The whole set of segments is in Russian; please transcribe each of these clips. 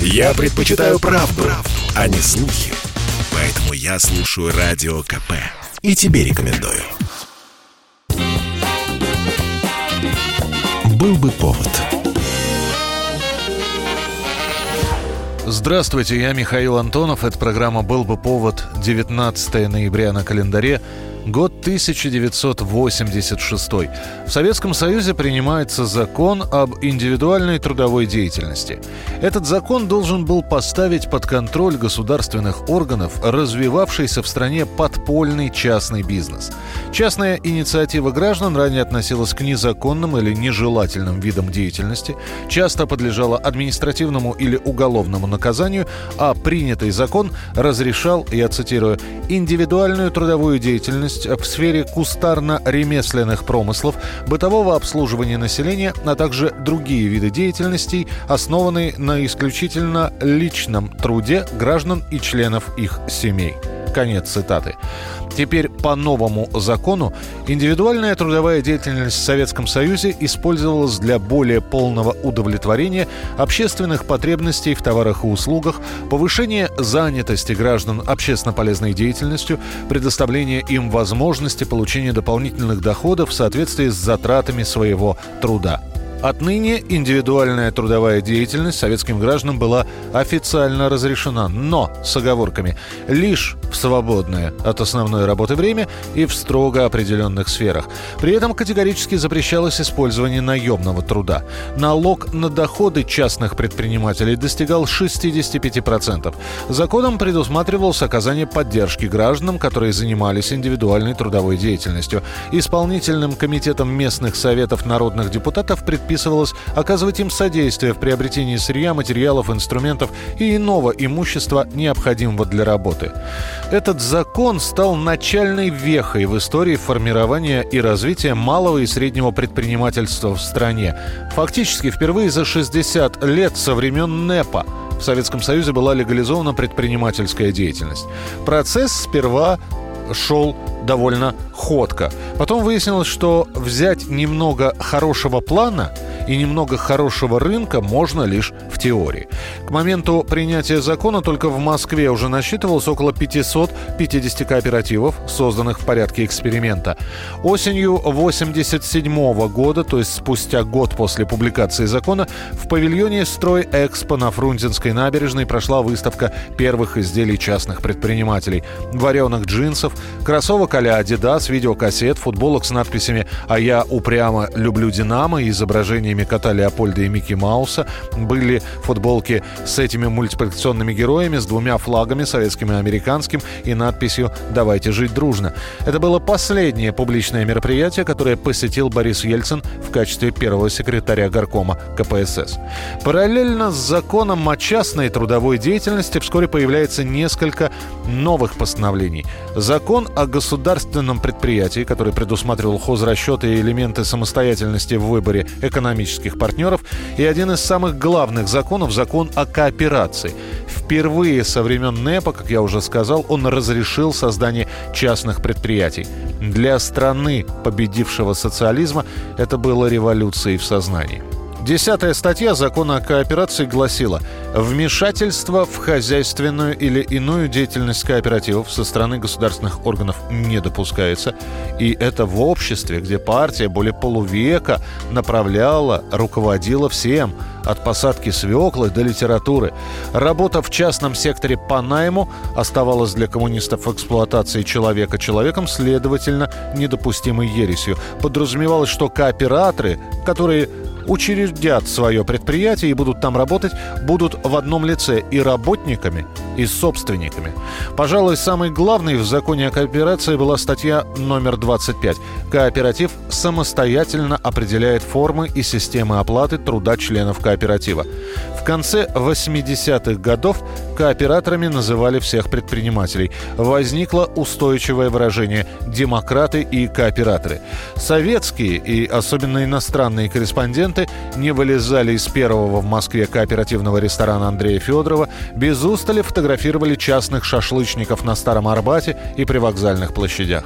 Я предпочитаю правду, правду, а не слухи. Поэтому я слушаю Радио КП. И тебе рекомендую. Был бы повод. Здравствуйте, я Михаил Антонов. Это программа «Был бы повод» 19 ноября на календаре. Год 1986. В Советском Союзе принимается закон об индивидуальной трудовой деятельности. Этот закон должен был поставить под контроль государственных органов развивавшийся в стране подпольный частный бизнес. Частная инициатива граждан ранее относилась к незаконным или нежелательным видам деятельности, часто подлежала административному или уголовному наказанию, а принятый закон разрешал, я цитирую, индивидуальную трудовую деятельность деятельность в сфере кустарно-ремесленных промыслов, бытового обслуживания населения, а также другие виды деятельностей, основанные на исключительно личном труде граждан и членов их семей. Конец цитаты. Теперь по новому закону индивидуальная трудовая деятельность в Советском Союзе использовалась для более полного удовлетворения общественных потребностей в товарах и услугах, повышения занятости граждан общественно полезной деятельностью, предоставления им возможности получения дополнительных доходов в соответствии с затратами своего труда. Отныне индивидуальная трудовая деятельность советским гражданам была официально разрешена, но с оговорками лишь в свободное от основной работы время и в строго определенных сферах. При этом категорически запрещалось использование наемного труда. Налог на доходы частных предпринимателей достигал 65%. Законом предусматривалось оказание поддержки гражданам, которые занимались индивидуальной трудовой деятельностью. Исполнительным комитетом местных советов народных депутатов предпринимателей предписывалось оказывать им содействие в приобретении сырья, материалов, инструментов и иного имущества, необходимого для работы. Этот закон стал начальной вехой в истории формирования и развития малого и среднего предпринимательства в стране. Фактически впервые за 60 лет со времен НЭПа в Советском Союзе была легализована предпринимательская деятельность. Процесс сперва шел довольно ходко. Потом выяснилось, что взять немного хорошего плана и немного хорошего рынка можно лишь в теории. К моменту принятия закона только в Москве уже насчитывалось около 550 кооперативов, созданных в порядке эксперимента. Осенью 1987 года, то есть спустя год после публикации закона, в павильоне «Строй Экспо» на Фрунзенской набережной прошла выставка первых изделий частных предпринимателей. Вареных джинсов, кроссовок а-ля Adidas, видеокассет, футболок с надписями «А я упрямо люблю Динамо» и изображениями кота Леопольда и Микки Мауса. Были футболки с этими мультипликационными героями, с двумя флагами, советским и американским, и надписью «Давайте жить дружно». Это было последнее публичное мероприятие, которое посетил Борис Ельцин в качестве первого секретаря горкома КПСС. Параллельно с законом о частной трудовой деятельности вскоре появляется несколько новых постановлений. Закон о государственном предприятии, который предусматривал хозрасчеты и элементы самостоятельности в выборе экономических партнеров, и один из самых главных законов – закон о кооперации. Впервые со времен НЭПа, как я уже сказал, он разрешил создание частных предприятий. Для страны, победившего социализма, это было революцией в сознании. Десятая статья закона о кооперации гласила «Вмешательство в хозяйственную или иную деятельность кооперативов со стороны государственных органов не допускается». И это в обществе, где партия более полувека направляла, руководила всем – от посадки свеклы до литературы. Работа в частном секторе по найму оставалась для коммунистов эксплуатацией человека человеком, следовательно, недопустимой ересью. Подразумевалось, что кооператоры, которые учредят свое предприятие и будут там работать, будут в одном лице и работниками, и собственниками. Пожалуй, самой главной в законе о кооперации была статья номер 25. Кооператив самостоятельно определяет формы и системы оплаты труда членов кооператива. В конце 80-х годов кооператорами называли всех предпринимателей. Возникло устойчивое выражение «демократы и кооператоры». Советские и особенно иностранные корреспонденты не вылезали из первого в Москве кооперативного ресторана Андрея Федорова, без устали фотографировали частных шашлычников на Старом Арбате и привокзальных площадях.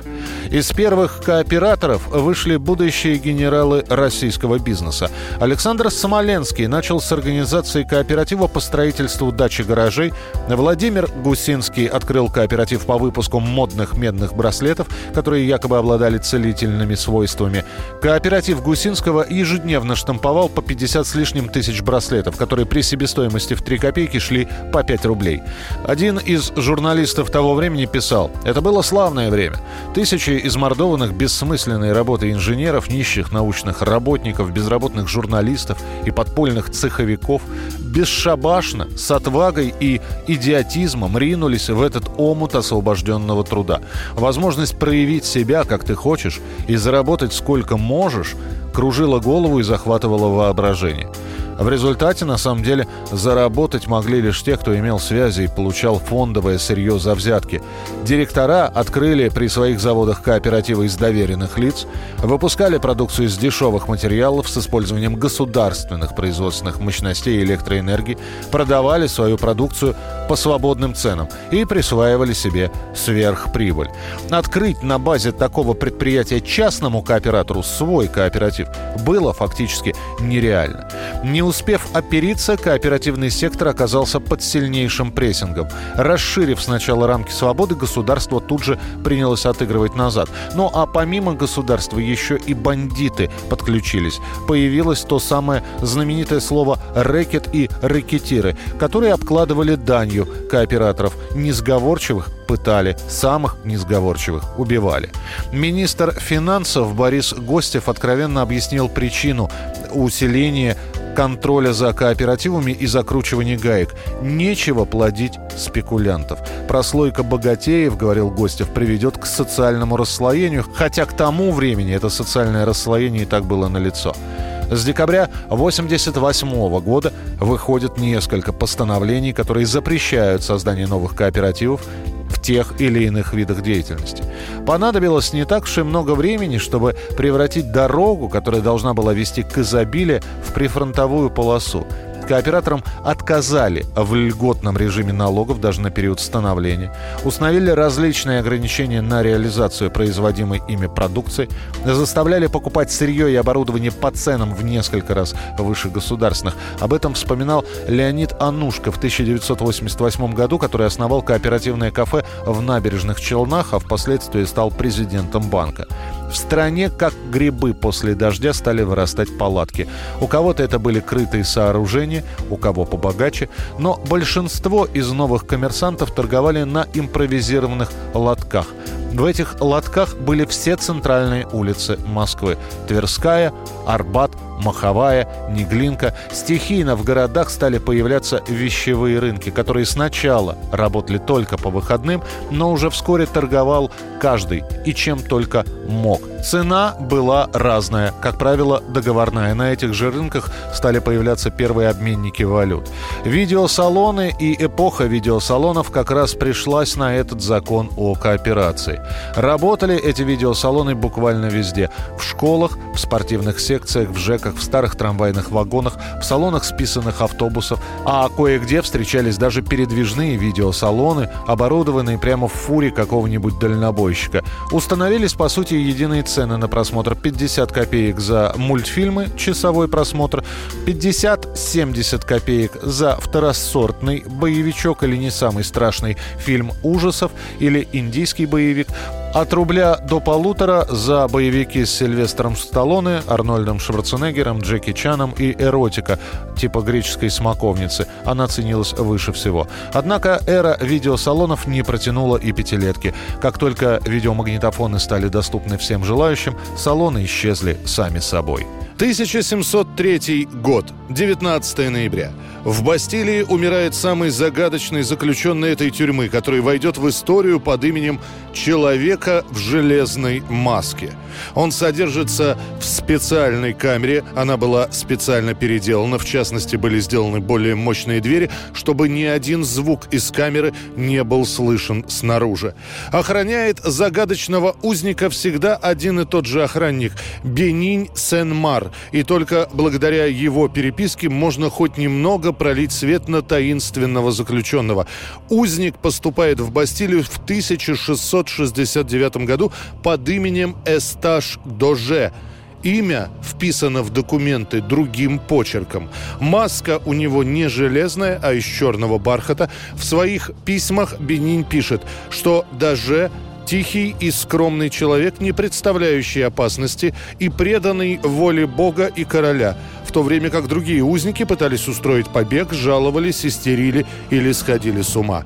Из первых кооператоров вышли будущие генералы российского бизнеса. Александр Смоленский начал с организации кооператива по строительству дачи гаражей. Владимир Гусинский открыл кооператив по выпуску модных медных браслетов, которые якобы обладали целительными свойствами. Кооператив Гусинского ежедневно штамповал по 50 с лишним тысяч браслетов, которые при себестоимости в 3 копейки шли по 5 рублей. Один из журналистов того времени писал, «Это было славное время. Тысячи измордованных бессмысленной работой инженеров, нищих научных работников, безработных журналистов и подпольных цеховиков бесшабашно, с отвагой и идиотизмом ринулись в этот омут освобожденного труда. Возможность проявить себя, как ты хочешь, и заработать сколько можешь, кружила голову и захватывала воображение. В результате, на самом деле, заработать могли лишь те, кто имел связи и получал фондовое сырье за взятки. Директора открыли при своих заводах кооперативы из доверенных лиц, выпускали продукцию из дешевых материалов с использованием государственных производственных мощностей электроэнергии, продавали свою продукцию по свободным ценам и присваивали себе сверхприбыль. Открыть на базе такого предприятия частному кооператору свой кооператив было фактически нереально. Не успев опериться, кооперативный сектор оказался под сильнейшим прессингом. Расширив сначала рамки свободы, государство тут же принялось отыгрывать назад. Ну а помимо государства еще и бандиты подключились. Появилось то самое знаменитое слово «рэкет» и «рэкетиры», которые обкладывали данью кооператоров, несговорчивых пытали, самых несговорчивых убивали. Министр финансов Борис Гостев откровенно объяснил причину усиления контроля за кооперативами и закручивания гаек. Нечего плодить спекулянтов. Прослойка богатеев, говорил Гостев, приведет к социальному расслоению, хотя к тому времени это социальное расслоение и так было налицо. С декабря 1988 года выходит несколько постановлений, которые запрещают создание новых кооперативов тех или иных видах деятельности. Понадобилось не так уж и много времени, чтобы превратить дорогу, которая должна была вести к изобилию, в прифронтовую полосу кооператорам отказали в льготном режиме налогов даже на период становления, установили различные ограничения на реализацию производимой ими продукции, заставляли покупать сырье и оборудование по ценам в несколько раз выше государственных. Об этом вспоминал Леонид Анушка в 1988 году, который основал кооперативное кафе в набережных Челнах, а впоследствии стал президентом банка. В стране, как грибы после дождя, стали вырастать палатки. У кого-то это были крытые сооружения, у кого побогаче, но большинство из новых коммерсантов торговали на импровизированных лотках. В этих лотках были все центральные улицы Москвы. Тверская, Арбат, Маховая, Неглинка. Стихийно в городах стали появляться вещевые рынки, которые сначала работали только по выходным, но уже вскоре торговал каждый и чем только мог. Цена была разная, как правило, договорная. На этих же рынках стали появляться первые обменники валют. Видеосалоны и эпоха видеосалонов как раз пришлась на этот закон о кооперации. Работали эти видеосалоны буквально везде. В школах, в спортивных секциях, в ЖЭКах, в старых трамвайных вагонах, в салонах списанных автобусов, а кое-где встречались даже передвижные видеосалоны, оборудованные прямо в фуре какого-нибудь дальнобойщика. Установились, по сути, единые цены на просмотр 50 копеек за мультфильмы, часовой просмотр, 50-70 копеек за второсортный боевичок или не самый страшный фильм ужасов или индийский боевик, от рубля до полутора за боевики с Сильвестром Сталлоне, Арнольдом Шварценеггером, Джеки Чаном и эротика типа греческой смоковницы. Она ценилась выше всего. Однако эра видеосалонов не протянула и пятилетки. Как только видеомагнитофоны стали доступны всем желающим, салоны исчезли сами собой. 1703 год, 19 ноября. В Бастилии умирает самый загадочный заключенный этой тюрьмы, который войдет в историю под именем «Человека в железной маске». Он содержится в специальной камере. Она была специально переделана. В частности, были сделаны более мощные двери, чтобы ни один звук из камеры не был слышен снаружи. Охраняет загадочного узника всегда один и тот же охранник – Бенинь Сен-Мар. И только благодаря его переписке можно хоть немного пролить свет на таинственного заключенного. Узник поступает в Бастилию в 1669 году под именем Эсташ Доже. Имя вписано в документы другим почерком. Маска у него не железная, а из черного бархата. В своих письмах Бенин пишет, что даже Тихий и скромный человек, не представляющий опасности и преданный воле Бога и короля, в то время как другие узники пытались устроить побег, жаловались, истерили или сходили с ума.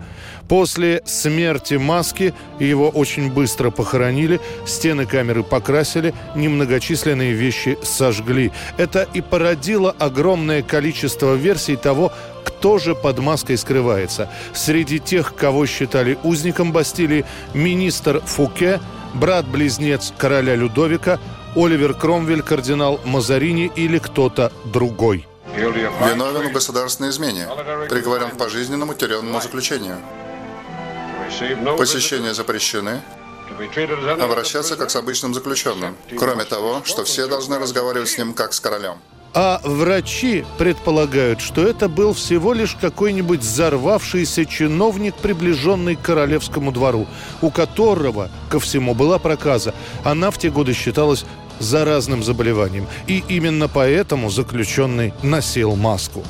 После смерти Маски его очень быстро похоронили, стены камеры покрасили, немногочисленные вещи сожгли. Это и породило огромное количество версий того, кто же под маской скрывается. Среди тех, кого считали узником Бастилии, министр Фуке, брат-близнец короля Людовика, Оливер Кромвель, кардинал Мазарини или кто-то другой. Виновен в государственной измене. Приговорен к пожизненному тюремному заключению. Посещения запрещены. Обращаться как с обычным заключенным. Кроме того, что все должны разговаривать с ним как с королем. А врачи предполагают, что это был всего лишь какой-нибудь взорвавшийся чиновник, приближенный к королевскому двору, у которого, ко всему, была проказа. Она в те годы считалась заразным заболеванием. И именно поэтому заключенный носил маску.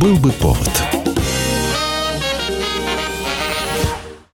Был бы повод –